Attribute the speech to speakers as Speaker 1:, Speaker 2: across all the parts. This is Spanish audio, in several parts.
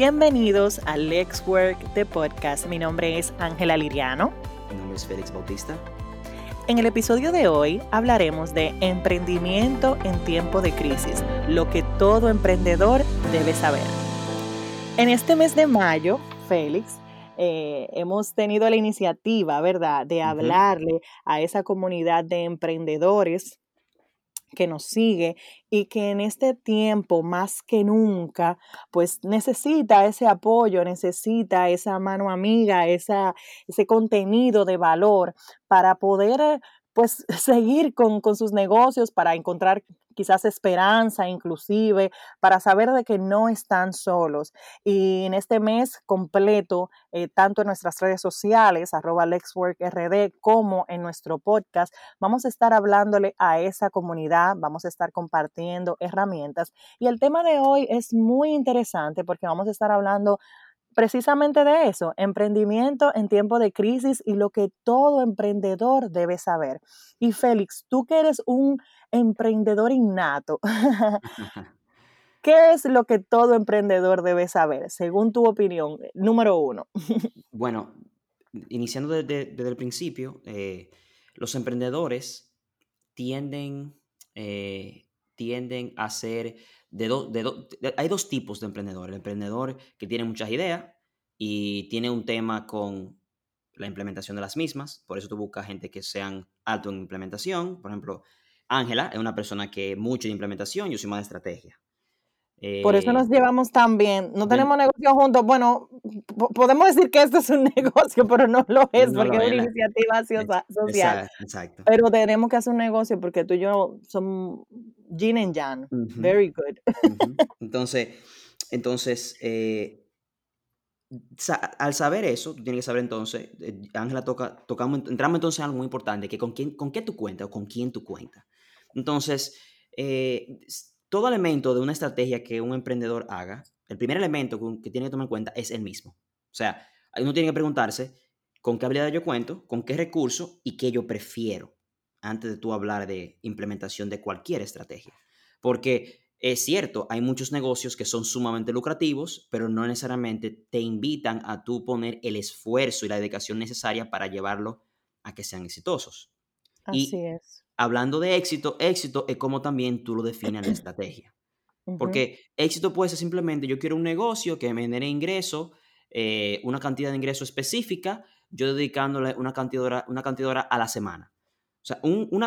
Speaker 1: Bienvenidos al Lex Work de Podcast. Mi nombre es Ángela Liriano.
Speaker 2: Mi nombre es Félix Bautista.
Speaker 1: En el episodio de hoy hablaremos de emprendimiento en tiempo de crisis, lo que todo emprendedor debe saber. En este mes de mayo, Félix, eh, hemos tenido la iniciativa, ¿verdad?, de hablarle a esa comunidad de emprendedores que nos sigue y que en este tiempo más que nunca pues necesita ese apoyo, necesita esa mano amiga, esa, ese contenido de valor para poder pues seguir con, sus negocios, para encontrar quizás esperanza inclusive, para saber de que no están solos. Y en este mes completo, eh, tanto en nuestras redes sociales, arroba LexWorkRD, como en nuestro podcast, vamos a estar hablándole a esa comunidad, vamos a estar compartiendo herramientas. Y el tema de hoy es muy interesante porque vamos a estar hablando precisamente de eso, emprendimiento en tiempo de crisis y lo que todo emprendedor debe saber. Y Félix, tú que eres un emprendedor innato, ¿qué es lo que todo emprendedor debe saber, según tu opinión? Número uno.
Speaker 2: bueno, iniciando desde, el principio, eh, los emprendedores tienden, eh, tienden a ser de, hay dos tipos de emprendedores. El emprendedor que tiene muchas ideas y tiene un tema con la implementación de las mismas. Por eso tú buscas gente que sean alto en implementación. Por ejemplo, Ángela es una persona que mucho de implementación, yo soy más de estrategia.
Speaker 1: Por eso nos eh, llevamos tan bien. No tenemos negocio juntos. Bueno, podemos decir que esto es un negocio, pero no lo es porque es una iniciativa social. Exacto, Pero tenemos que hacer un negocio porque tú y yo somos Jin and Jan. Very good.
Speaker 2: Entonces, entonces eh, al saber eso, tú tienes que saber entonces, eh, Ángela toca, tocamos, entramos entonces en algo muy importante, que con quién, con qué tú cuentas o con quién tú cuentas. Entonces, todo elemento de una estrategia que un emprendedor haga, el primer elemento que tiene que tomar en cuenta es el mismo. O sea, uno tiene que preguntarse con qué habilidad yo cuento, con qué recurso y qué yo prefiero antes de tú hablar de implementación de cualquier estrategia. Porque es cierto, hay muchos negocios que son sumamente lucrativos, pero no necesariamente te invitan a tú poner el esfuerzo y la dedicación necesaria para llevarlo a que sean exitosos.
Speaker 1: Así es
Speaker 2: hablando de éxito, éxito es como también tú lo defines en la estrategia. Porque éxito puede ser simplemente yo quiero un negocio que me genere ingreso, eh, una cantidad de ingreso específica, yo dedicándole una cantidad de hora, una cantidad a la semana. O sea, un, un,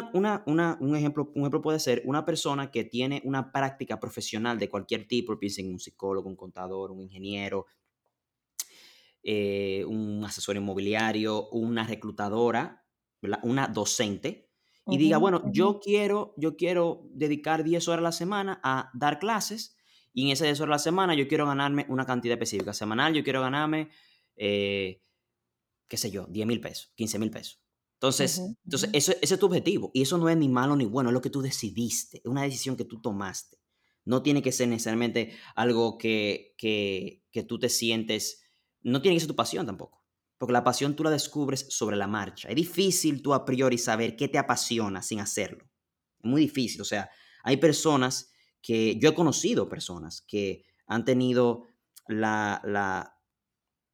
Speaker 2: ejemplo, un ejemplo puede ser una persona que tiene una práctica profesional de cualquier tipo, piensen en un psicólogo, un contador, un ingeniero, eh, un asesor inmobiliario, una reclutadora, una docente, y diga, bueno, yo quiero, yo quiero dedicar 10 horas a la semana a dar clases y en esas 10 horas a la semana yo quiero ganarme una cantidad específica. Semanal yo quiero ganarme, eh, qué sé yo, 10 mil pesos, 15 mil pesos. Entonces, entonces ese es tu objetivo y eso no es ni malo ni bueno, es lo que tú decidiste, es una decisión que tú tomaste. No tiene que ser necesariamente algo que, que, que tú te sientes, no tiene que ser tu pasión tampoco. Porque la pasión tú la descubres sobre la marcha. Es difícil tú a priori saber qué te apasiona sin hacerlo. Es muy difícil. O sea, hay personas que yo he conocido personas que han tenido la, la,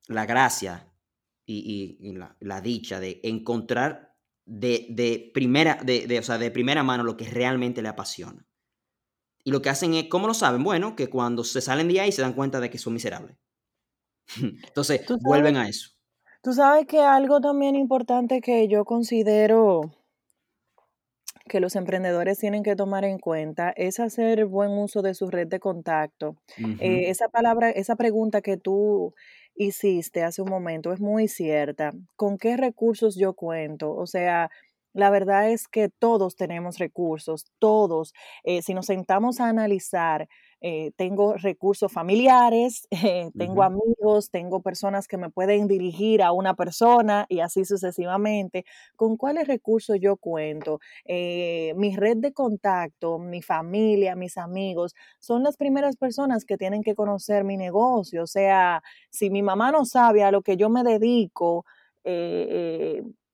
Speaker 2: la gracia y, la, dicha de encontrar de, de primera, de, de, o sea, de primera mano lo que realmente le apasiona. Y lo que hacen es, ¿cómo lo saben? Bueno, que cuando se salen de ahí se dan cuenta de que son miserables. Entonces, vuelven a eso.
Speaker 1: Tú sabes que algo también importante que yo considero que los emprendedores tienen que tomar en cuenta es hacer buen uso de su red de contacto. Eh, esa palabra, esa pregunta que tú hiciste hace un momento es muy cierta. ¿Con qué recursos yo cuento? O sea, la verdad es que todos tenemos recursos, todos. Eh, si nos sentamos a analizar eh, tengo recursos familiares, eh, tengo amigos, tengo personas que me pueden dirigir a una persona y así sucesivamente. ¿Con cuáles recursos yo cuento? Eh, mi red de contacto, mi familia, mis amigos, son las primeras personas que tienen que conocer mi negocio. O sea, si mi mamá no sabe a lo que yo me dedico,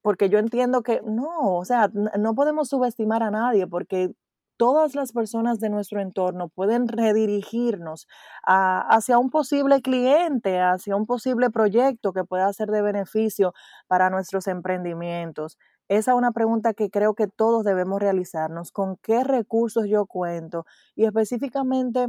Speaker 1: porque yo entiendo que no, o sea, no podemos subestimar a nadie porque todas las personas de nuestro entorno pueden redirigirnos hacia un posible cliente, hacia un posible proyecto que pueda ser de beneficio para nuestros emprendimientos. Esa es una pregunta que creo que todos debemos realizarnos. ¿Con qué recursos yo cuento? Y específicamente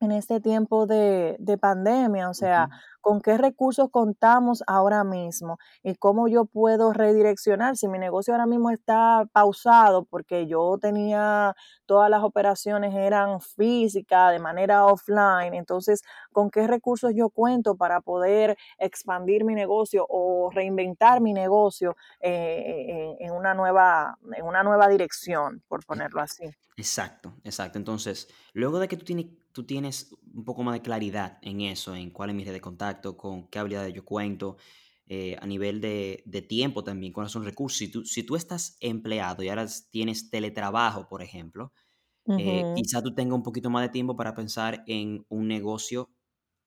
Speaker 1: en este tiempo de, pandemia, o sea, con qué recursos contamos ahora mismo y cómo yo puedo redireccionar si mi negocio ahora mismo está pausado porque yo tenía todas las operaciones eran físicas de manera offline, entonces con qué recursos yo cuento para poder expandir mi negocio o reinventar mi negocio eh, en, una nueva, en una nueva dirección, por ponerlo así.
Speaker 2: Exacto, exacto. Entonces, luego de que tú tienes tú tienes un poco más de claridad en eso, en cuál es mi red de contacto, con qué habilidades yo cuento, eh, a nivel de, tiempo también, cuáles son recursos. Si tú, si tú estás empleado y ahora tienes teletrabajo, por ejemplo, eh, quizá tú tengas un poquito más de tiempo para pensar en un negocio,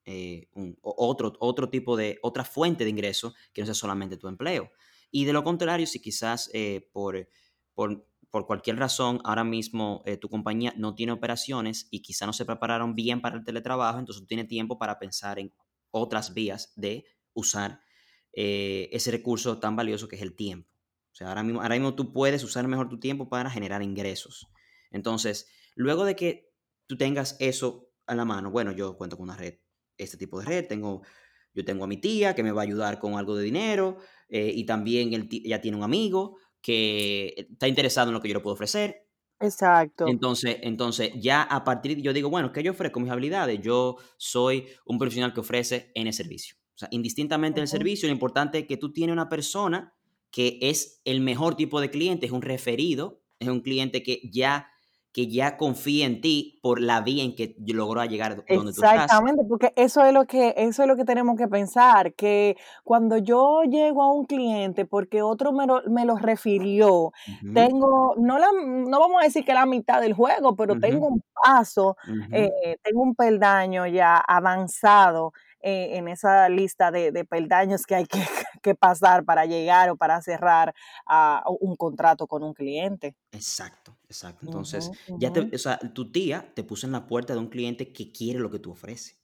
Speaker 2: eh, otro, otro tipo de, otra fuente de ingreso que no sea solamente tu empleo. Y de lo contrario, si quizás por, por por cualquier razón ahora mismo eh, tu compañía no tiene operaciones y quizá no se prepararon bien para el teletrabajo, entonces tú tienes tiempo para pensar en otras vías de usar eh, ese recurso tan valioso que es el tiempo. O sea, ahora mismo, ahora mismo tú puedes usar mejor tu tiempo para generar ingresos. Entonces, luego de que tú tengas eso a la mano, bueno, yo cuento con una red, este tipo de red, tengo, yo tengo a mi tía que me va a ayudar con algo de dinero eh, y también él ya tiene un amigo que está interesado en lo que yo le puedo ofrecer.
Speaker 1: Exacto.
Speaker 2: Entonces, entonces, ya a partir de, yo digo, bueno, ¿qué yo ofrezco? Mis habilidades. Yo soy un profesional que ofrece N servicio. O sea, indistintamente del servicio, lo importante es que tú tienes una persona que es el mejor tipo de cliente, es un referido, es un cliente que ya que ya confía en ti por la vía en que logró llegar donde tú
Speaker 1: estás. Exactamente, porque eso es lo que eso es lo que tenemos que pensar, que cuando yo llego a un cliente porque otro me lo, me lo refirió, tengo no la no vamos a decir que la mitad del juego, pero tengo un paso, eh, tengo un peldaño ya avanzado eh, en esa lista de, peldaños que hay que, pasar para llegar o para cerrar a un contrato con un cliente.
Speaker 2: Exacto, exacto. Entonces, ya te, o sea, tu tía te puso en la puerta de un cliente que quiere lo que tú ofreces.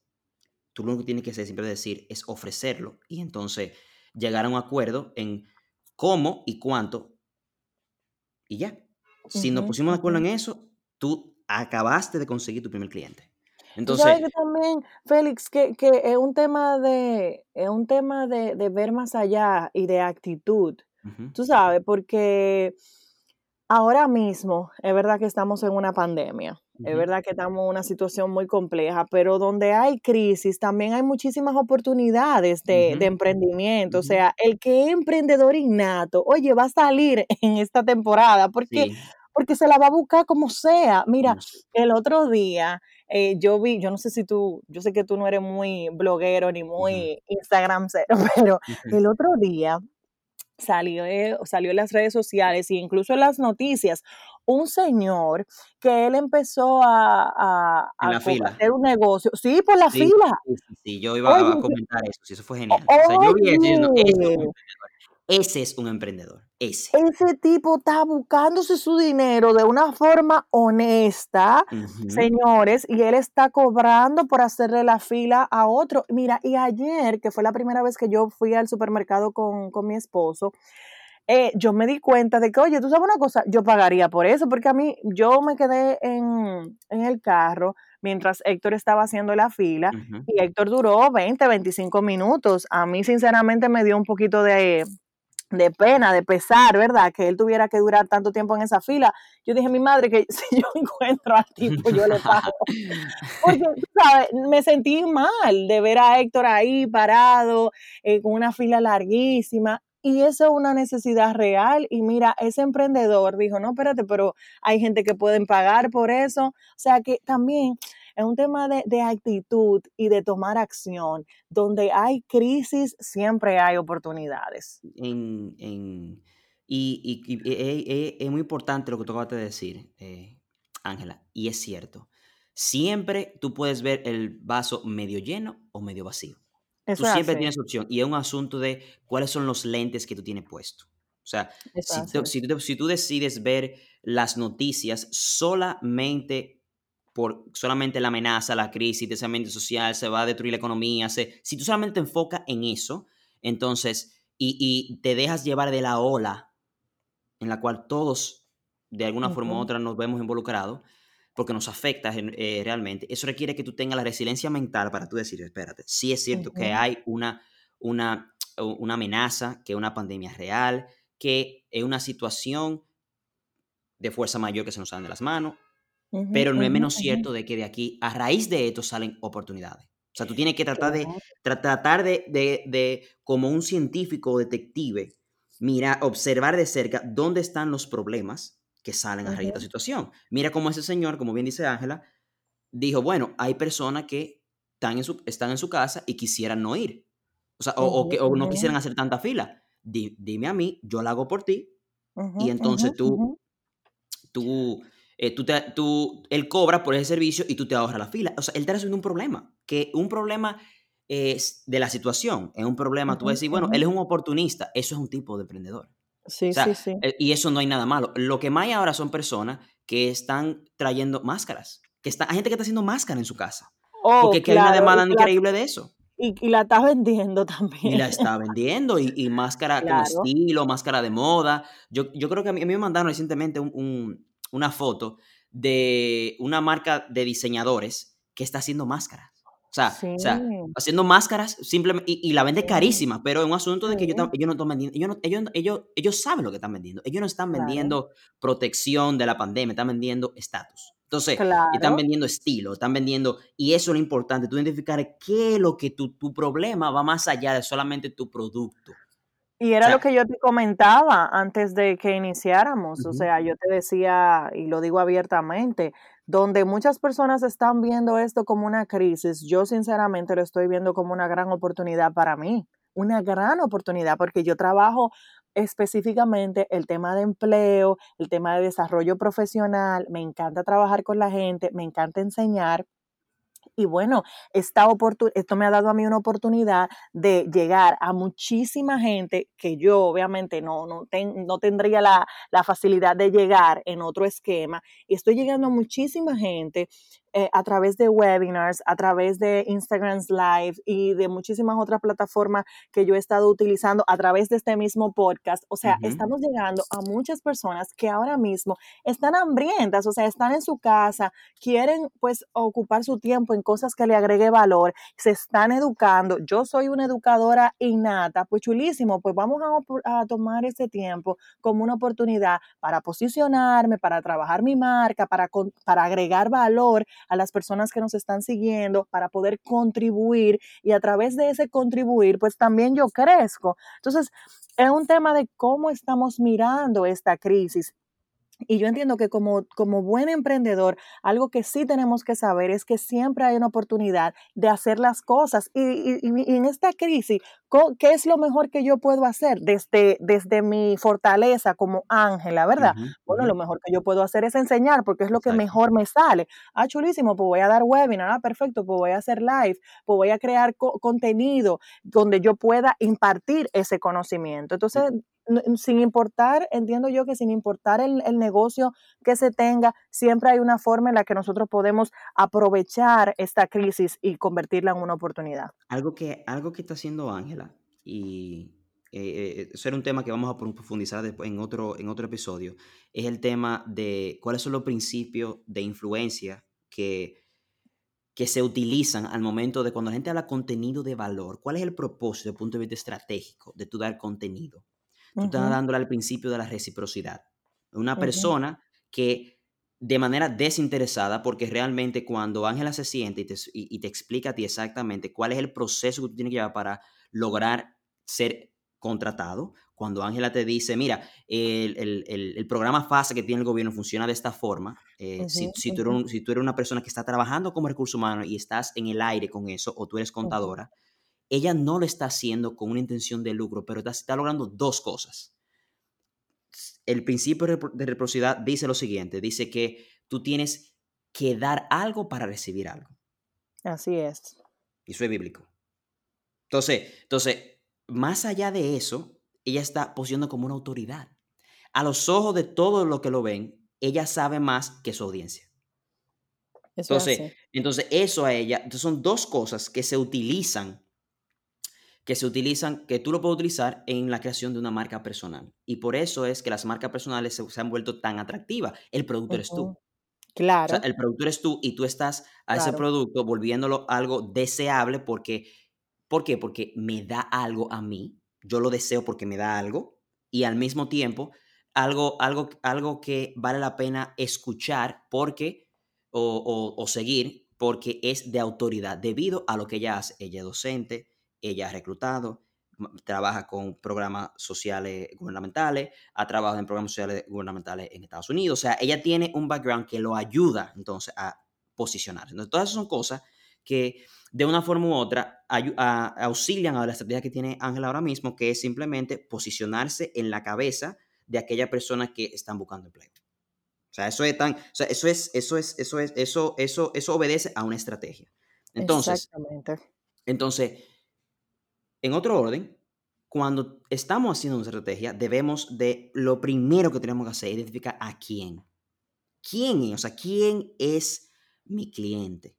Speaker 2: Tú lo que tienes que hacer siempre decir es ofrecerlo y entonces llegar a un acuerdo en cómo y cuánto y ya. Si nos pusimos de acuerdo en eso, tú acabaste de conseguir tu primer cliente.
Speaker 1: Entonces, sabes que también, Félix, que, que, es un tema de, es un tema de, de, ver más allá y de actitud. Tú sabes, porque ahora mismo es verdad que estamos en una pandemia. Es verdad que estamos en una situación muy compleja, pero donde hay crisis también hay muchísimas oportunidades de, de emprendimiento. O sea, el que es emprendedor innato, oye, va a salir en esta temporada porque, porque se la va a buscar como sea. Mira, el otro día eh, yo vi, yo no sé si tú, yo sé que tú no eres muy bloguero ni muy Instagram cero, pero el otro día salió, eh, salió en las redes sociales e incluso en las noticias un señor que él empezó a, a, hacer un negocio. Sí, por la fila.
Speaker 2: Sí, sí, yo iba a comentar eso, sí, eso fue genial. O sea, yo vi eso, ese es un emprendedor, ese.
Speaker 1: Ese tipo está buscándose su dinero de una forma honesta, señores, y él está cobrando por hacerle la fila a otro. Mira, y ayer, que fue la primera vez que yo fui al supermercado con, mi esposo, eh, yo me di cuenta de que, oye, tú sabes una cosa, yo pagaría por eso, porque a mí, yo me quedé en, el carro mientras Héctor estaba haciendo la fila y Héctor duró 20, 25 minutos. A mí, sinceramente, me dio un poquito de de pena, de pesar, ¿verdad? Que él tuviera que durar tanto tiempo en esa fila. Yo dije a mi madre que si yo encuentro al tipo, yo le pago. Porque, ¿sabes? Me sentí mal de ver a Héctor ahí parado, eh, con una fila larguísima. Y eso es una necesidad real. Y mira, ese emprendedor dijo, no, espérate, pero hay gente que pueden pagar por eso. O sea que también es un tema de, actitud y de tomar acción. Donde hay crisis, siempre hay oportunidades.
Speaker 2: y, es muy importante lo que tú acabas de decir, eh, Ángela, y es cierto. Siempre tú puedes ver el vaso medio lleno o medio vacío. tú siempre tienes opción y es un asunto de cuáles son los lentes que tú tienes puesto. O sea, si, si, tú, decides ver las noticias solamente por solamente la amenaza, la crisis, ese ambiente social, se va a destruir la economía, se, si tú solamente te enfocas en eso, entonces, y, te dejas llevar de la ola en la cual todos, de alguna forma u otra, nos vemos involucrados, porque nos afecta eh, realmente, eso requiere que tú tengas la resiliencia mental para tú decir, espérate, sí es cierto que hay una, una, una amenaza, que una pandemia real, que es una situación de fuerza mayor que se nos sale de las manos, pero no es menos cierto de que de aquí, a raíz de esto, salen oportunidades. O sea, tú tienes que tratar de, tratar de, de, como un científico o detective, mira, observar de cerca dónde están los problemas que salen a raíz de esta situación. Mira cómo ese señor, como bien dice Ángela, dijo, bueno, hay personas que están en su, están en su casa y quisieran no ir. O sea, o, que, o no quisieran hacer tanta fila. dime a mí, yo la hago por ti. y entonces tú, tú, eh, tú, te, tú, él cobra por ese servicio y tú te ahorras la fila. O sea, él está resolviendo un problema. Que un problema es de la situación, es un problema. tú vas a decir, bueno, él es un oportunista. Eso es un tipo de emprendedor.
Speaker 1: Sí, sí, sí.
Speaker 2: Eh, y eso no hay nada malo. Lo que más hay ahora son personas que están trayendo máscaras. Que está, hay gente que está haciendo máscara en su casa. Oh, porque hay una demanda increíble de eso.
Speaker 1: Y, la está vendiendo también.
Speaker 2: Y la está vendiendo, y, máscara con estilo, máscara de moda. Yo, yo creo que a mí, me mandaron recientemente una foto de una marca de diseñadores que está haciendo máscaras. O sea, o sea haciendo máscaras simplemente, y, la vende carísima, pero es un asunto de que ellos, ellos no están vendiendo, ellos, ellos, ellos, ellos, saben lo que están vendiendo. Ellos no están vendiendo protección de la pandemia, están vendiendo estatus. Entonces, están vendiendo estilo, están vendiendo, y eso es lo importante, tú identificar qué es lo que tu, tu problema va más allá de solamente tu producto.
Speaker 1: Y era lo que yo te comentaba antes de que iniciáramos, o sea, yo te decía, y lo digo abiertamente, donde muchas personas están viendo esto como una crisis, yo sinceramente lo estoy viendo como una gran oportunidad para mí, una gran oportunidad, porque yo trabajo específicamente el tema de empleo, el tema de desarrollo profesional, me encanta trabajar con la gente, me encanta enseñar. Y bueno, esta esto me ha dado a mí una oportunidad de llegar a muchísima gente que yo obviamente no, no, no tendría la, la facilidad de llegar en otro esquema. Y estoy llegando a muchísima gente eh, a través de webinars, a través de Instagram Live y de muchísimas otras plataformas que yo he estado utilizando a través de este mismo podcast. O sea, estamos llegando a muchas personas que ahora mismo están hambrientas, o sea, están en su casa, quieren pues ocupar su tiempo en cosas que le agregue valor, se están educando. Yo soy una educadora innata, pues chulísimo, pues vamos a, a tomar ese tiempo como una oportunidad para posicionarme, para trabajar mi marca, para, para agregar valor a las personas que nos están siguiendo para poder contribuir y a través de ese contribuir, pues también yo crezco. Entonces, es un tema de cómo estamos mirando esta crisis y yo entiendo que como, como buen emprendedor, algo que sí tenemos que saber es que siempre hay una oportunidad de hacer las cosas. Y, en esta crisis, ¿qué es lo mejor que yo puedo hacer desde, desde mi fortaleza como Ángela, verdad? bueno, lo mejor que yo puedo hacer es enseñar porque es lo que mejor me sale. Ah, chulísimo, pues voy a dar webinar, ah, perfecto, pues voy a hacer live, pues voy a crear contenido donde yo pueda impartir ese conocimiento. Entonces, sin importar, entiendo yo que sin importar el, negocio que se tenga, siempre hay una forma en la que nosotros podemos aprovechar esta crisis y convertirla en una oportunidad.
Speaker 2: Algo que, algo que está haciendo Ángela, y eh, eh, eso era un tema que vamos a profundizar después en otro, en otro episodio, es el tema de cuáles son los principios de influencia que, que se utilizan al momento de cuando la gente habla contenido de valor. ¿Cuál es el propósito desde el punto de vista estratégico de tu dar contenido? Tú estás dándole al principio de la reciprocidad. Una persona que de manera desinteresada, porque realmente cuando Ángela se siente y te, y, te, explica a ti exactamente cuál es el proceso que tú tienes que llevar para lograr ser contratado, cuando Ángela te dice, mira, el, el, el, programa FASA que tiene el gobierno funciona de esta forma, eh, si, si, tú eres si, tú eres una persona que está trabajando como recurso humano y estás en el aire con eso, o tú eres contadora, ella no lo está haciendo con una intención de lucro, pero está, logrando dos cosas. El principio de reciprocidad dice lo siguiente, dice que tú tienes que dar algo para recibir algo.
Speaker 1: Así es.
Speaker 2: Y eso es bíblico. Entonces, entonces, más allá de eso, ella está posicionando como una autoridad. A los ojos de todos los que lo ven, ella sabe más que su audiencia. entonces, entonces, eso a ella, entonces son dos cosas que se utilizan, que se utilizan, que tú lo puedes utilizar en la creación de una marca personal. Y por eso es que las marcas personales se, han vuelto tan atractivas. El producto eres tú.
Speaker 1: Claro.
Speaker 2: el producto eres tú y tú estás a ese producto volviéndolo algo deseable porque, ¿por qué? Porque me da algo a mí, yo lo deseo porque me da algo y al mismo tiempo algo, algo, algo que vale la pena escuchar porque, o, seguir porque es de autoridad debido a lo que ella hace. Ella es docente, ella ha reclutado, trabaja con programas sociales gubernamentales, ha trabajado en programas sociales gubernamentales en Estados Unidos. O sea, ella tiene un background que lo ayuda entonces a posicionarse. Entonces, todas esas son cosas que de una forma u otra auxilian a la estrategia que tiene Ángela ahora mismo, que es simplemente posicionarse en la cabeza de aquellas personas que están buscando empleo. O sea, eso es tan, o sea, eso es, eso es, eso es, eso, eso, eso obedece a una estrategia. Entonces, Exactamente. entonces, en otro orden, cuando estamos haciendo una estrategia, debemos de, lo primero que tenemos que hacer identificar a quién. ¿Quién es? O sea, ¿quién es mi cliente?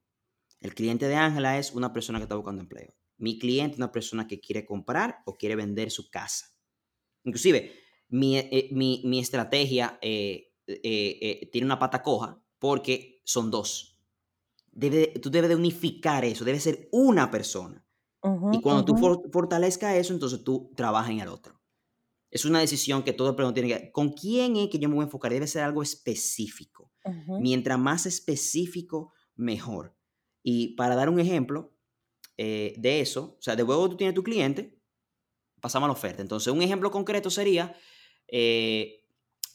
Speaker 2: El cliente de Ángela es una persona que está buscando empleo. Mi cliente es una persona que quiere comprar o quiere vender su casa. Inclusive, mi, eh, mi, estrategia eh, eh, tiene una pata coja porque son dos. Tú debes de unificar eso, debe ser una persona y cuando tú fortalezcas eso, entonces tú trabajas en el otro. Es una decisión que todo el mundo tiene que... ¿Con quién es que yo me voy a enfocar? Debe ser algo específico. Mientras más específico, mejor. Y para dar un ejemplo eh, de eso, o sea, de luego tú tienes tu cliente, pasamos a la oferta. Entonces, un ejemplo concreto sería, eh,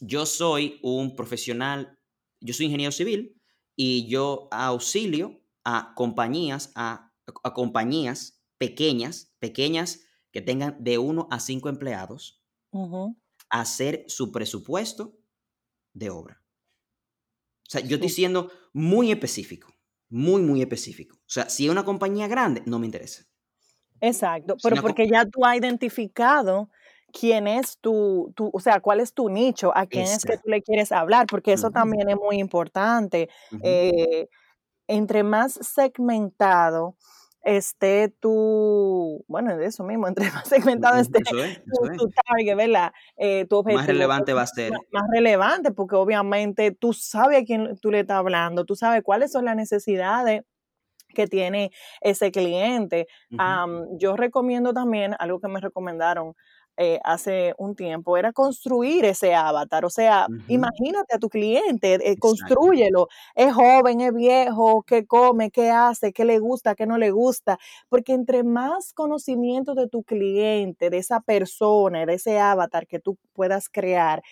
Speaker 2: yo soy un profesional, yo soy ingeniero civil y yo auxilio a compañías, a, a compañías pequeñas, pequeñas, que tengan de uno a cinco empleados, hacer su presupuesto de obra. O sea, yo estoy siendo muy específico, muy, muy específico. O sea, si es una compañía grande, no me interesa.
Speaker 1: Exacto, pero porque ya tú has identificado quién es tu, tu, o sea, cuál es tu nicho, a quién es que tú le quieres hablar, porque eso también es muy importante. Eh, entre más segmentado, esté tu, bueno, de eso mismo, entre más segmentado esté tu, target, ¿verdad? Eh, tu objetivo.
Speaker 2: Más relevante va a ser.
Speaker 1: Más, relevante, porque obviamente tú sabes a quién tú le estás hablando, tú sabes cuáles son las necesidades que tiene ese cliente. yo recomiendo también algo que me recomendaron eh, hace un tiempo era construir ese avatar. O sea, imagínate a tu cliente, eh, construyelo. Es joven, es viejo, qué come, qué hace, qué le gusta, qué no le gusta. Porque entre más conocimiento de tu cliente, de esa persona, de ese avatar que tú puedas crear,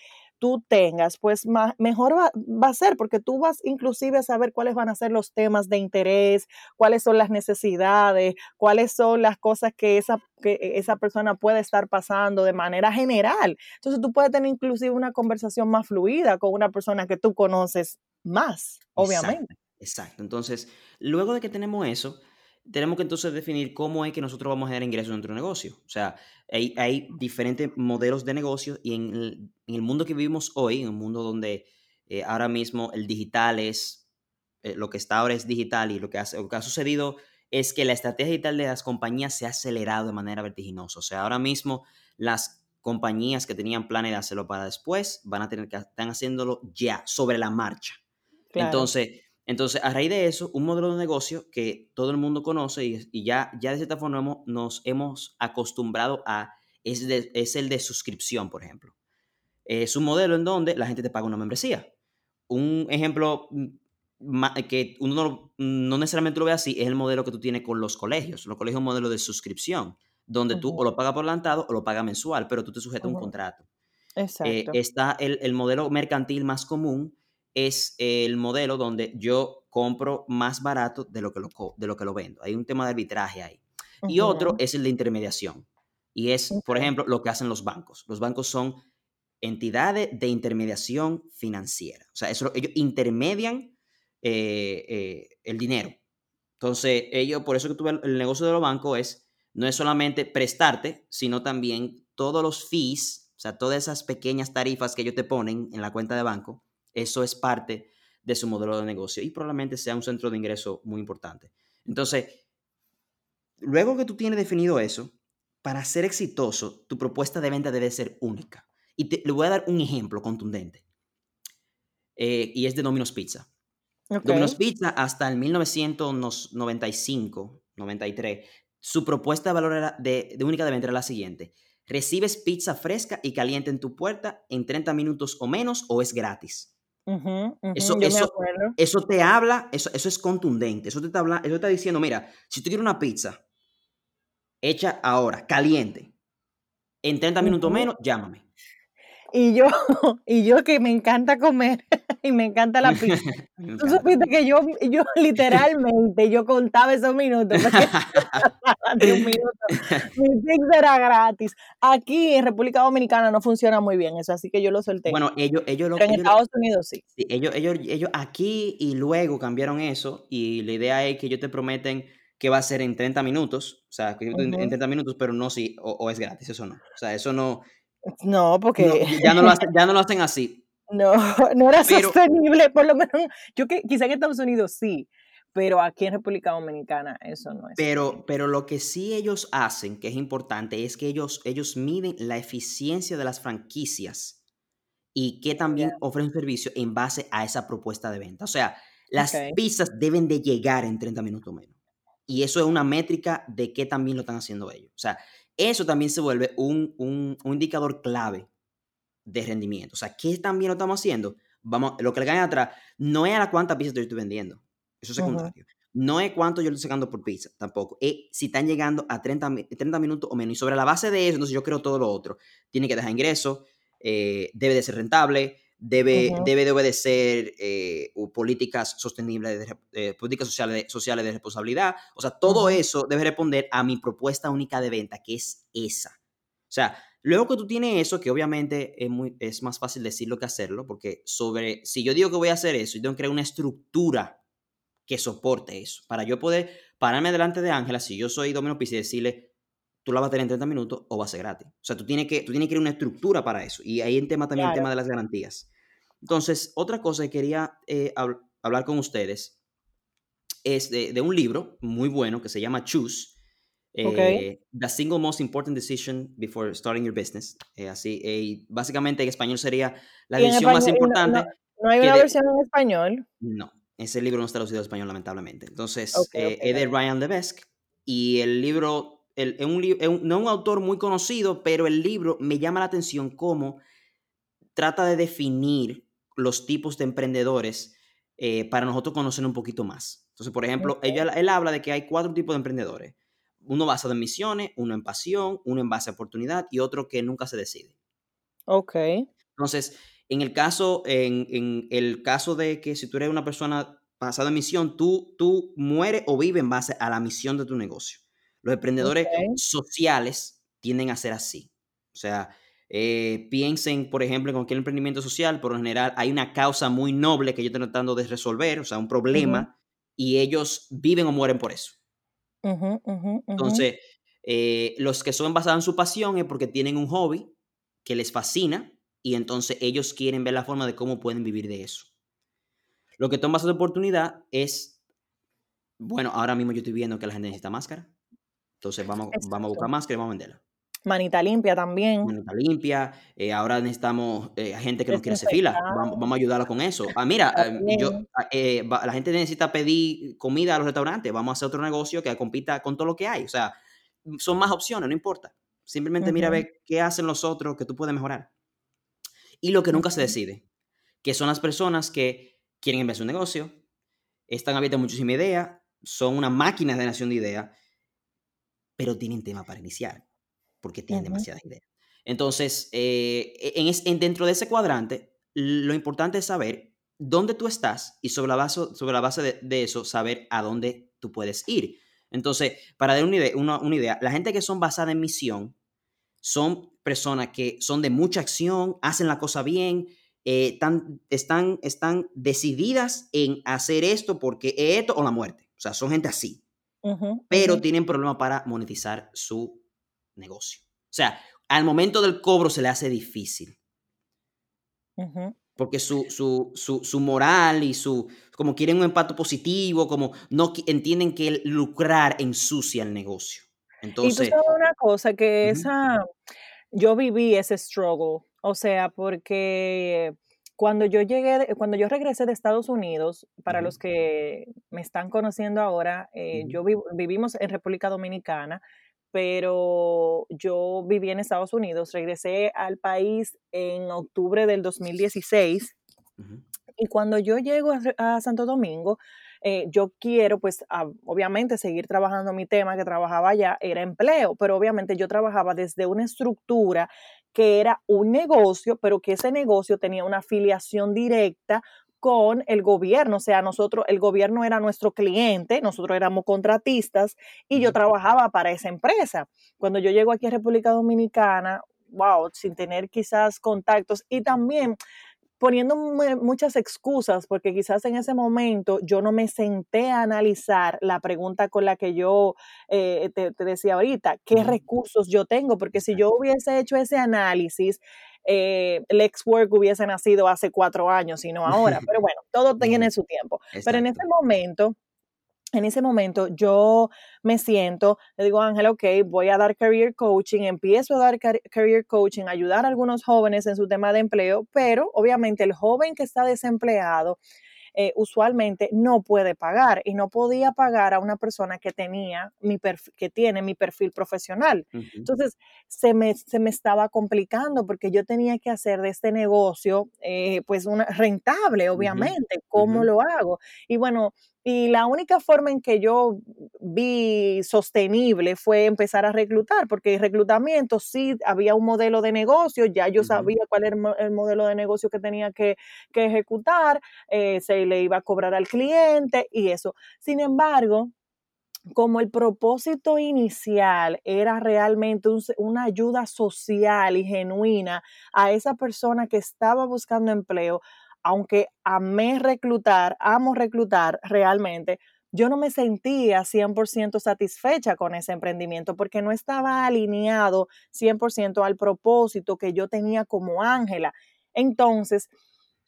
Speaker 1: tú tengas, pues mejor va, a ser, porque tú vas inclusive a saber cuáles van a ser los temas de interés, cuáles son las necesidades, cuáles son las cosas que esa, que esa persona puede estar pasando de manera general. Entonces tú puedes tener inclusive una conversación más fluida con una persona que tú conoces más, obviamente.
Speaker 2: exacto. Entonces, luego de que tenemos eso, tenemos que entonces definir cómo es que nosotros vamos a generar ingresos en nuestro negocio. O sea, hay, hay diferentes modelos de negocio y en el, mundo que vivimos hoy, en un mundo donde eh, ahora mismo el digital es, eh, lo que está ahora es digital y lo que, ha, lo que ha sucedido es que la estrategia digital de las compañías se ha acelerado de manera vertiginosa. O sea, ahora mismo las compañías que tenían planes de hacerlo para después van a tener que, están haciéndolo ya, sobre la marcha. Entonces, entonces, a raíz de eso, un modelo de negocio que todo el mundo conoce y, ya, ya de cierta forma nos hemos acostumbrado a, es, es el de suscripción, por ejemplo. Es un modelo en donde la gente te paga una membresía. Un ejemplo mm, que uno no, necesariamente lo ve así es el modelo que tú tienes con los colegios. Los colegios es un modelo de suscripción, donde tú o lo pagas por adelantado o lo pagas mensual, pero tú te sujetas a un contrato. Eh, Exacto. está el, el modelo mercantil más común, es el modelo donde yo compro más barato de lo que lo, de lo, que lo vendo. Hay un tema de arbitraje ahí. Y otro es el de intermediación. Y es, por ejemplo, lo que hacen los bancos. Los bancos son entidades de intermediación financiera. O sea, eso, ellos intermedian eh, eh, el dinero. Entonces, ellos, por eso que tuve el negocio de los bancos es, no es solamente prestarte, sino también todos los fees, o sea, todas esas pequeñas tarifas que ellos te ponen en la cuenta de banco, eso es parte de su modelo de negocio y probablemente sea un centro de ingreso muy importante. Entonces, luego que tú tienes definido eso, para ser exitoso, tu propuesta de venta debe ser única. Y te, le voy a dar un ejemplo contundente. Eh, y es de Domino's Pizza. Domino's Pizza hasta el 1995, 93, su propuesta de valor de, única de venta era la siguiente. Recibes pizza fresca y caliente en tu puerta en 30 minutos o menos o es gratis. Eso, eso, te habla, eso, eso es contundente. Eso te, habla, eso te está diciendo, mira, si tú quieres una pizza hecha ahora, caliente, en 30 minutos menos, llámame.
Speaker 1: Y yo, y yo que me encanta comer y me encanta la pizza. Tú supiste que yo, yo literalmente, yo contaba esos minutos. de un minuto. Mi pizza era gratis. Aquí en República Dominicana no funciona muy bien eso, así que yo lo solté.
Speaker 2: Bueno, ellos, ellos lo
Speaker 1: Pero en Estados Unidos sí.
Speaker 2: sí. ellos, ellos, ellos aquí y luego cambiaron eso y la idea es que ellos te prometen que va a ser en 30 minutos, o sea, en 30 minutos, pero no si, o, es gratis, eso no. O sea, eso no.
Speaker 1: No, porque.
Speaker 2: ya, no lo hacen, ya no lo hacen así.
Speaker 1: No, no era sostenible, por lo menos. Yo que quizá en Estados Unidos sí, pero aquí en República Dominicana eso no es.
Speaker 2: Pero, pero lo que sí ellos hacen, que es importante, es que ellos, ellos miden la eficiencia de las franquicias y que también ofrecen un servicio en base a esa propuesta de venta. O sea, las pizzas deben de llegar en 30 minutos menos. Y eso es una métrica de qué también lo están haciendo ellos. O sea, eso también se vuelve un, un, indicador clave de rendimiento. O sea, ¿qué también lo estamos haciendo? Vamos, lo que le gana atrás no es a la cuántas pizzas yo estoy vendiendo. Eso es secundario. No es cuánto yo estoy sacando por pizza, tampoco. Es si están llegando a 30, 30 minutos o menos. Y sobre la base de eso, entonces yo creo todo lo otro. Tiene que dejar ingresos, eh, debe de ser rentable, debe, debe de obedecer eh, políticas sostenibles, de, políticas sociales, sociales de responsabilidad. O sea, todo eso debe responder a mi propuesta única de venta, que es esa. O sea, luego que tú tienes eso, que obviamente es, muy, es más fácil decirlo que hacerlo, porque sobre, si yo digo que voy a hacer eso, yo tengo que crear una estructura que soporte eso. Para yo poder pararme delante de Ángela, si yo soy Domino Pizza y decirle, tú la vas a tener en 30 minutos o va a ser gratis. O sea, tú tienes que, tú tienes que ir una estructura para eso. Y ahí en tema también el tema de las garantías. Entonces, otra cosa que quería eh, hablar con ustedes es de, un libro muy bueno que se llama Choose. Eh, The Single Most Important Decision Before Starting Your Business. Eh, así, básicamente en español sería la decisión más importante.
Speaker 1: No, hay una versión en español.
Speaker 2: No, ese libro no está traducido al español, lamentablemente. Entonces, es de Ryan Levesque. Y el libro es un, no un autor muy conocido, pero el libro me llama la atención cómo trata de definir los tipos de emprendedores eh, para nosotros conocer un poquito más. Entonces, por ejemplo, ella, él habla de que hay cuatro tipos de emprendedores. Uno basado en misiones, uno en pasión, uno en base a oportunidad y otro que nunca se decide.
Speaker 1: Ok.
Speaker 2: Entonces, en el caso, en, en el caso de que si tú eres una persona basada en misión, tú, tú mueres o vives en base a la misión de tu negocio. Los emprendedores sociales tienden a ser así. O sea, eh, piensen, por ejemplo, en cualquier emprendimiento social, por lo general hay una causa muy noble que yo estoy tratando de resolver, o sea, un problema, y ellos viven o mueren por eso. Entonces, eh, los que son basados en su pasión es porque tienen un hobby que les fascina y entonces ellos quieren ver la forma de cómo pueden vivir de eso. Lo que toma de oportunidad es, bueno, ahora mismo yo estoy viendo que la gente necesita máscara. Entonces vamos, vamos a buscar máscara y vamos a venderla.
Speaker 1: Manita limpia también.
Speaker 2: Manita limpia. Eh, ahora necesitamos eh, gente que nos quiere hacer fila. Vamos, a ayudarla con eso. Ah, mira, em, yo, ah, eh, la gente necesita pedir comida a los restaurantes. Vamos a hacer otro negocio que compita con todo lo que hay. O sea, son más opciones, no importa. Simplemente mira a ver qué hacen los otros que tú puedes mejorar. Y lo que nunca se decide, que son las personas que quieren empezar un negocio, están abiertas a muchísima idea, son una máquina de nación de ideas pero tienen tema para iniciar, porque tienen demasiadas ideas. Entonces, eh, e, en, dentro de ese cuadrante, lo importante es saber dónde tú estás y sobre la base, sobre la base de, eso, saber a dónde tú puedes ir. Entonces, para dar una idea, una, idea, la gente que son basadas en misión son personas que son de mucha acción, hacen la cosa bien, eh, están, están decididas en hacer esto porque es esto o la muerte. O sea, son gente así pero tienen problemas para monetizar su negocio. O sea, al momento del cobro se le hace difícil. Porque su, su, su, su, moral y su, como quieren un impacto positivo, como no entienden que lucrar ensucia el negocio. Entonces,
Speaker 1: y tú sabes una cosa, que esa, yo viví ese struggle, o sea, porque cuando yo llegué, cuando yo regresé de Estados Unidos, para los que me están conociendo ahora, eh, yo vivimos en República Dominicana, pero yo viví en Estados Unidos, regresé al país en octubre del 2016 y cuando yo llego a, Santo Domingo, eh, yo quiero pues obviamente seguir trabajando mi tema que trabajaba allá, era empleo, pero obviamente yo trabajaba desde una estructura que era un negocio, pero que ese negocio tenía una afiliación directa con el gobierno, o sea, nosotros, el gobierno era nuestro cliente, nosotros éramos contratistas y yo trabajaba para esa empresa. Cuando yo llego aquí a República Dominicana, wow, sin tener quizás contactos y también poniendo muchas excusas, porque quizás en ese momento yo no me senté a analizar la pregunta con la que yo eh, te, decía ahorita, qué recursos yo tengo, porque si yo hubiese hecho ese análisis, eh, Lexwork hubiese nacido hace cuatro años y no ahora, pero bueno, todo tiene su tiempo. Pero en ese momento en ese momento yo me siento, le digo, Ángel, ok, voy a dar career coaching, empiezo a dar career coaching, ayudar a algunos jóvenes en su tema de empleo, pero obviamente el joven que está desempleado, eh, usualmente no puede pagar y no podía pagar a una persona que tenía mi que tiene mi perfil profesional. Entonces, se me, se me estaba complicando porque yo tenía que hacer de este negocio, eh, pues, una, rentable, obviamente. ¿Cómo lo hago? Y bueno, y la única forma en que yo vi sostenible fue empezar a reclutar, porque el reclutamiento sí había un modelo de negocio, ya yo sabía cuál era el modelo de negocio que tenía que, ejecutar, eh, se le iba a cobrar al cliente y eso. Sin embargo, como el propósito inicial era realmente una ayuda social y genuina a esa persona que estaba buscando empleo, aunque amé reclutar, amo reclutar realmente, yo no me sentía 100% satisfecha con ese emprendimiento porque no estaba alineado 100% al propósito que yo tenía como Ángela. Entonces,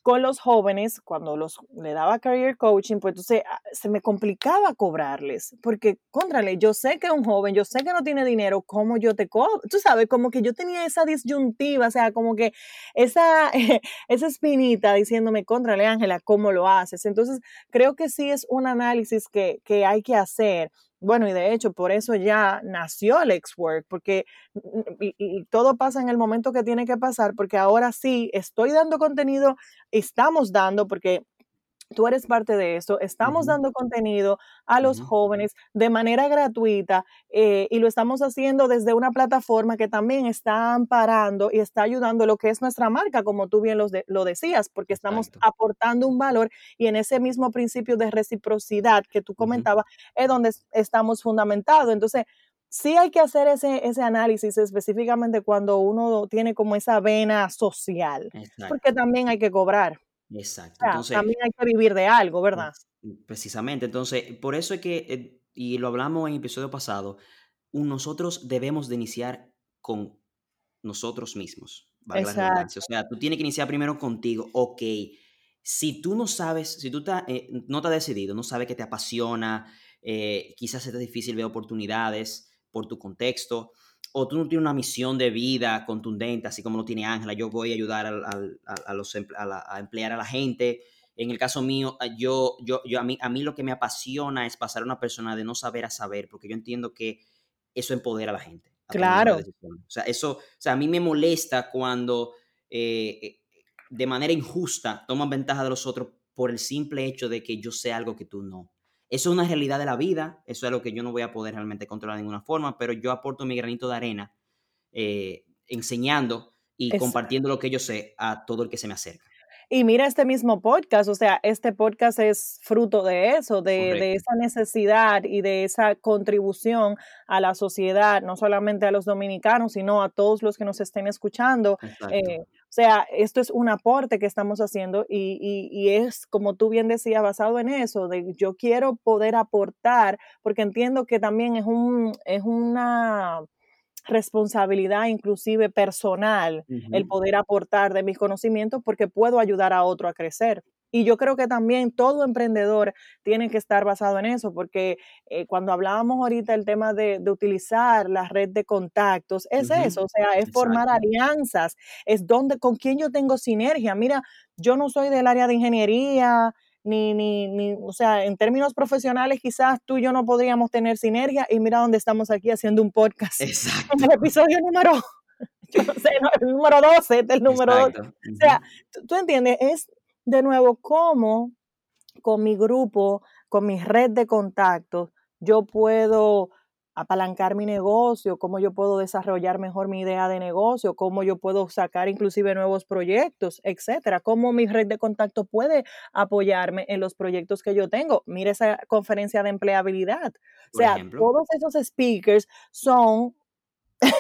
Speaker 1: con los jóvenes, cuando los le daba career coaching, pues entonces ah, se me complicaba cobrarles, porque, contrale, yo sé que un joven, yo sé que no tiene dinero, ¿cómo yo te cobro? Tú sabes, como que yo tenía esa disyuntiva, o sea, como que esa, esa espinita diciéndome, contrale, Ángela, ¿cómo lo haces? Entonces, creo que sí es un análisis que, que hay que hacer bueno, y de hecho, por eso ya nació el Work, porque y, todo pasa en el momento que tiene que pasar, porque ahora sí estoy dando contenido, estamos dando, porque tú eres parte de esto, estamos dando contenido a los jóvenes de manera gratuita eh, y lo estamos haciendo desde una plataforma que también está amparando y está ayudando lo que es nuestra marca, como tú bien lo decías, porque estamos aportando un valor y en ese mismo principio de reciprocidad que tú comentabas es donde estamos fundamentados. Entonces, sí hay que hacer ese, ese análisis específicamente cuando uno tiene como esa vena social, porque también hay que cobrar.
Speaker 2: Exacto.
Speaker 1: también hay que vivir de algo, ¿verdad?
Speaker 2: precisamente. Entonces, por eso es que, eh, y lo hablamos en el episodio pasado, nosotros debemos de iniciar con nosotros mismos. O sea, tú tienes que iniciar primero contigo. Ok, si tú no sabes, si tú eh, no te has decidido, no sabes que te apasiona, eh, quizás es difícil ver oportunidades por tu contexto, o tú no tienes una misión de vida contundente, así como lo tiene Ángela, yo voy a ayudar a, los, a, emplear a la gente. En el caso mío, ah, yo, yo, yo a, mí, a mí lo que me apasiona es pasar a una persona de no saber a saber, porque yo entiendo que eso empodera a la gente.
Speaker 1: claro.
Speaker 2: O sea, eso, o sea, a mí me molesta cuando eh, eh, de manera injusta toman ventaja de los otros por el simple hecho de que yo sé algo que tú no. Eso es una realidad de la vida, eso es algo que yo no voy a poder realmente controlar de ninguna forma, pero yo aporto mi granito de arena eh, enseñando y compartiendo lo que yo sé a todo el que se me acerca.
Speaker 1: Y mira este mismo podcast, o sea, este podcast es fruto de eso, de, esa necesidad y de esa contribución a la sociedad, no solamente a los dominicanos, sino a todos los que nos estén escuchando. Eh, o sea, esto es un aporte que estamos haciendo y, y, es, como tú bien decías, basado en eso, de yo quiero poder aportar, porque entiendo que también es, un, es una responsabilidad inclusive personal el poder aportar de mis conocimientos porque puedo ayudar a otro a crecer. Y yo creo que también todo emprendedor tiene que estar basado en eso, porque eh, cuando hablábamos ahorita el tema de, utilizar la red de contactos, es eso, o sea, es formar alianzas, es donde, con quién yo tengo sinergia. Mira, yo no soy del área de ingeniería, ni, ni, ni, o sea, en términos profesionales quizás tú y yo no podríamos tener sinergia y mira dónde estamos aquí haciendo un podcast.
Speaker 2: Exacto.
Speaker 1: En el episodio número, yo no sé, el número 12, este el número 12. O sea, tú, entiendes, es de nuevo cómo con mi grupo, con mi red de contactos, yo puedo apalancar mi negocio, cómo yo puedo desarrollar mejor mi idea de negocio, cómo yo puedo sacar inclusive nuevos proyectos, etcétera, cómo mi red de contacto puede apoyarme en los proyectos que yo tengo. Mira esa conferencia de empleabilidad. o sea, todos esos speakers son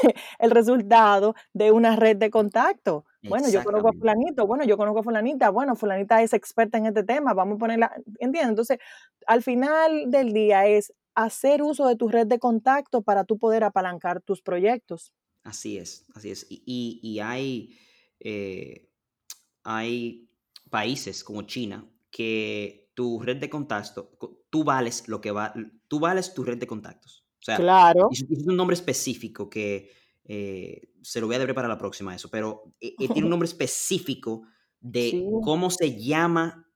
Speaker 1: el resultado de una red de contacto. Bueno, yo conozco a fulanito, bueno, yo conozco a fulanita, bueno, fulanita es experta en este tema, vamos a ponerla, ¿entiendes? Entonces, al final del día es hacer uso de tu red de contacto para tú poder apalancar tus proyectos.
Speaker 2: Así es, así es. Y, hay, eh, hay países como China que tu red de contactos, tú vales lo que va, tú vales tu red de contactos. O sea,
Speaker 1: claro.
Speaker 2: es, un nombre específico que eh, se lo voy a deber para la próxima eso, pero eh, tiene un nombre específico de cómo se llama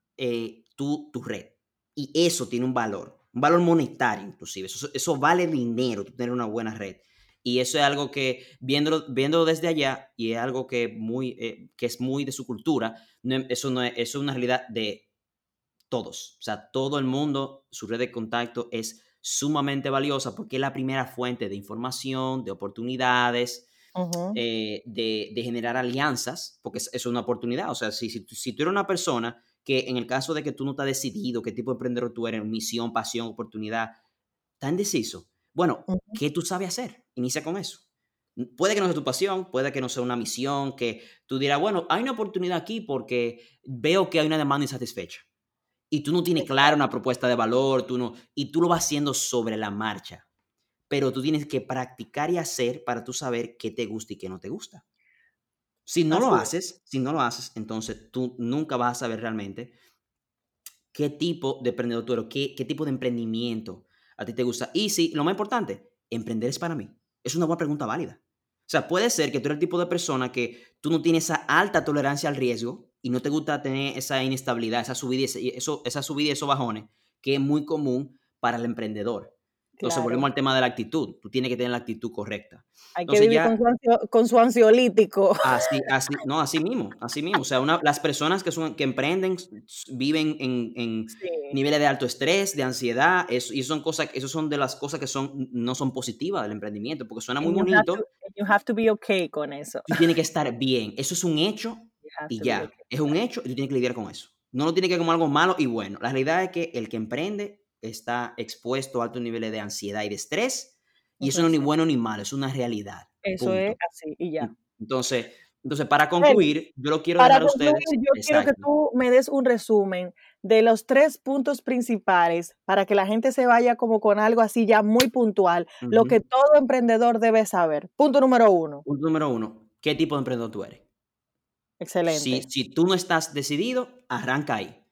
Speaker 2: tu, tu red. Y eso tiene un valor un valor monetario inclusive. Eso, eso vale dinero, tener una buena red. Y eso es algo que, viéndolo, viéndolo desde allá, y es algo que, muy, eh, que es muy de su cultura, eso, no es, eso es una realidad de todos. O sea, todo el mundo, su red de contacto es sumamente valiosa porque es la primera fuente de información, de oportunidades, eh, de, de, generar alianzas, porque es, es, una oportunidad. O sea, si, si, si tú eres una persona que en el caso de que tú no estás decidido qué tipo de emprendedor tú eres, misión, pasión, oportunidad, tan indeciso. Bueno, ¿qué tú sabes hacer? Inicia con eso. Puede que no sea tu pasión, puede que no sea una misión, que tú dirás, bueno, hay una oportunidad aquí porque veo que hay una demanda insatisfecha. Y tú no tienes clara una propuesta de valor, tú no, y tú lo vas haciendo sobre la marcha. Pero tú tienes que practicar y hacer para tú saber qué te gusta y qué no te gusta. Si no lo haces, si no lo haces, entonces tú nunca vas a saber realmente qué tipo de emprendedor qué, qué tipo de emprendimiento a ti te gusta. Y sí, lo más importante, emprender es para mí. Es una buena pregunta válida. O sea, puede ser que tú eres el tipo de persona que tú no tienes esa alta tolerancia al riesgo y no te gusta tener esa inestabilidad, esa subida, eso, esa subida y esos bajones, que es muy común para el emprendedor. Entonces volvemos al tema de la actitud. Tú tienes que tener la actitud correcta.
Speaker 1: Hay que vivir con, su ansiolítico.
Speaker 2: Así, así, no, así mismo, así mismo. O sea, una, las personas que, son, que emprenden viven en, niveles de alto estrés, de ansiedad, eso, y son cosas, eso son de las cosas que son, no son positivas del emprendimiento, porque suena muy bonito.
Speaker 1: you have to be okay con eso.
Speaker 2: Tú tienes que estar bien. Eso es un hecho y ya. Es un hecho y tú tienes que lidiar con eso. No lo tienes que ver como algo malo y bueno. La realidad es que el que emprende está expuesto a altos niveles de ansiedad y de estrés, y eso no es ni bueno ni malo, es una realidad.
Speaker 1: Eso es así, y ya.
Speaker 2: Entonces, entonces para concluir, yo lo quiero dejar a ustedes.
Speaker 1: Yo quiero que tú me des un resumen de los tres puntos principales para que la gente se vaya como con algo así ya muy puntual, lo que todo emprendedor debe saber. Punto número uno.
Speaker 2: Punto número uno, ¿qué tipo de emprendedor tú eres?
Speaker 1: Excelente.
Speaker 2: Si, si tú no estás decidido, arranca ahí.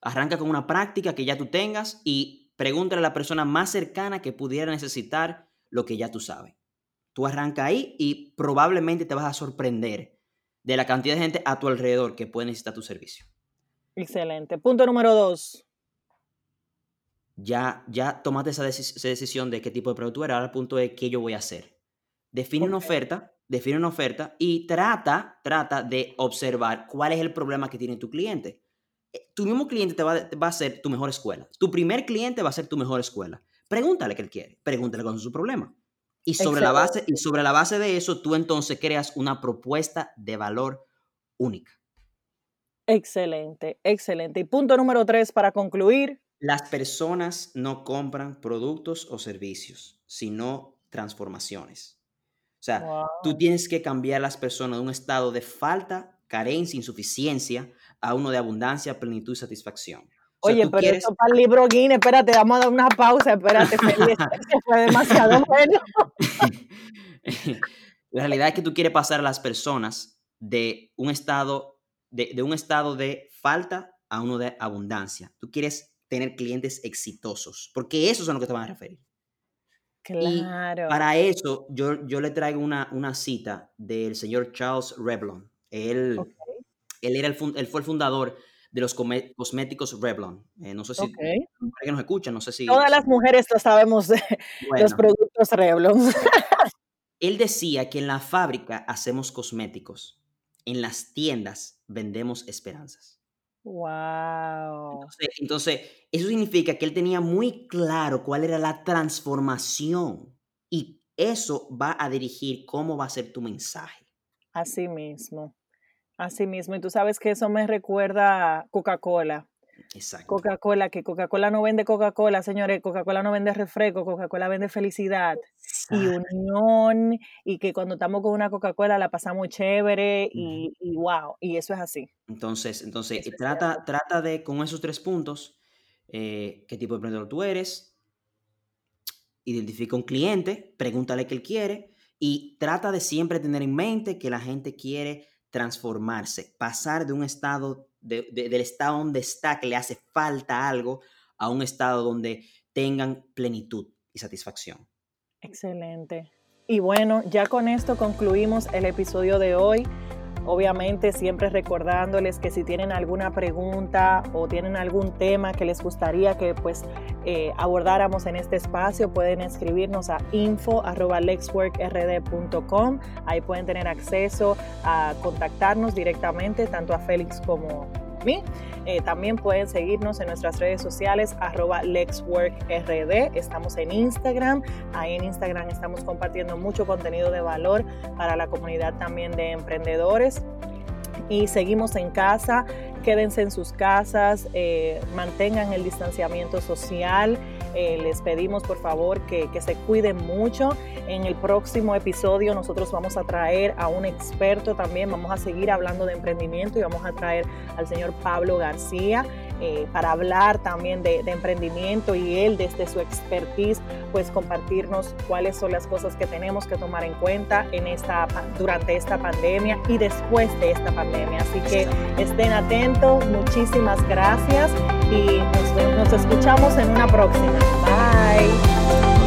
Speaker 2: Arranca con una práctica que ya tú tengas y pregúntale a la persona más cercana que pudiera necesitar lo que ya tú sabes. Tú arranca ahí y probablemente te vas a sorprender de la cantidad de gente a tu alrededor que puede necesitar tu servicio.
Speaker 1: Excelente. Punto número dos.
Speaker 2: Ya, ya tomaste esa, decisión de qué tipo de producto eres. Ahora el punto es qué yo voy a hacer. Define una oferta, define una oferta y trata, trata de observar cuál es el problema que tiene tu cliente. Eh, tu mismo cliente te va, a ser tu mejor escuela. Tu primer cliente va a ser tu mejor escuela. Pregúntale qué él quiere, pregúntale cuál es su problema. Y sobre, la base, y sobre la base de eso, tú entonces creas una propuesta de valor única.
Speaker 1: Excelente, excelente. Y punto número tres para concluir.
Speaker 2: Las personas no compran productos o servicios, sino transformaciones. O sea, tú tienes que cambiar a las personas de un estado de falta, carencia, insuficiencia, a uno de abundancia, plenitud y satisfacción.
Speaker 1: Oye, pero eso para el libro Guinness, espérate, vamos a dar una pausa, espérate, fue demasiado bueno.
Speaker 2: la realidad es que tú quieres pasar a las personas de un estado de, de un estado de falta a uno de abundancia. Tú quieres tener clientes exitosos, porque eso es a lo que te van a referir.
Speaker 1: Claro.
Speaker 2: para eso, yo, yo le traigo una, una cita del señor Charles Revlon. Él, él, era el, él fue el fundador de los cosméticos Revlon. Eh, no sé si okay. que nos escuchan, no sé si...
Speaker 1: Todas las mujeres lo sabemos de los productos Revlon.
Speaker 2: él decía que en la fábrica hacemos cosméticos, en las tiendas vendemos esperanzas.
Speaker 1: Wow.
Speaker 2: Entonces, eso significa que él tenía muy claro cuál era la transformación y eso va a dirigir cómo va a ser tu mensaje.
Speaker 1: Así mismo, así mismo. Y tú sabes que eso me recuerda a Coca-Cola.
Speaker 2: Exacto.
Speaker 1: Coca-Cola, que Coca-Cola no vende Coca-Cola, señores, Coca-Cola no vende refresco, Coca-Cola vende felicidad y unión, y que cuando estamos con una Coca-Cola la pasamos chévere y, wow, y eso es así.
Speaker 2: Entonces, entonces trata, trata de, con esos tres puntos, eh, qué tipo de emprendedor tú eres, identifica un cliente, pregúntale qué él quiere y trata de siempre tener en mente que la gente quiere transformarse, pasar de un estado del estado donde está, que le hace falta algo, a un estado donde tengan plenitud y satisfacción.
Speaker 1: Excelente. Y bueno, ya con esto concluimos el episodio de hoy. Obviamente siempre recordándoles que si tienen alguna pregunta o tienen algún tema que les gustaría que pues eh, abordáramos en este espacio, pueden escribirnos a info.lexworkrd.com. Ahí pueden tener acceso a contactarnos directamente, tanto a Félix como mí. Eh, también pueden seguirnos en nuestras redes sociales, arroba LexWorkRD. Estamos en Instagram. Ahí en Instagram estamos compartiendo mucho contenido de valor para la comunidad también de emprendedores y seguimos en casa. Quédense en sus casas, eh, mantengan el distanciamiento social. Eh, les pedimos por favor que, que, se cuiden mucho. En el próximo episodio nosotros vamos a traer a un experto también, vamos a seguir hablando de emprendimiento y vamos a traer al señor Pablo García. Eh, para hablar también de, emprendimiento y él desde su expertise pues compartirnos cuáles son las cosas que tenemos que tomar en cuenta en esta, durante esta pandemia y después de esta pandemia. Así que estén atentos, muchísimas gracias y nos, nos escuchamos en una próxima. Bye.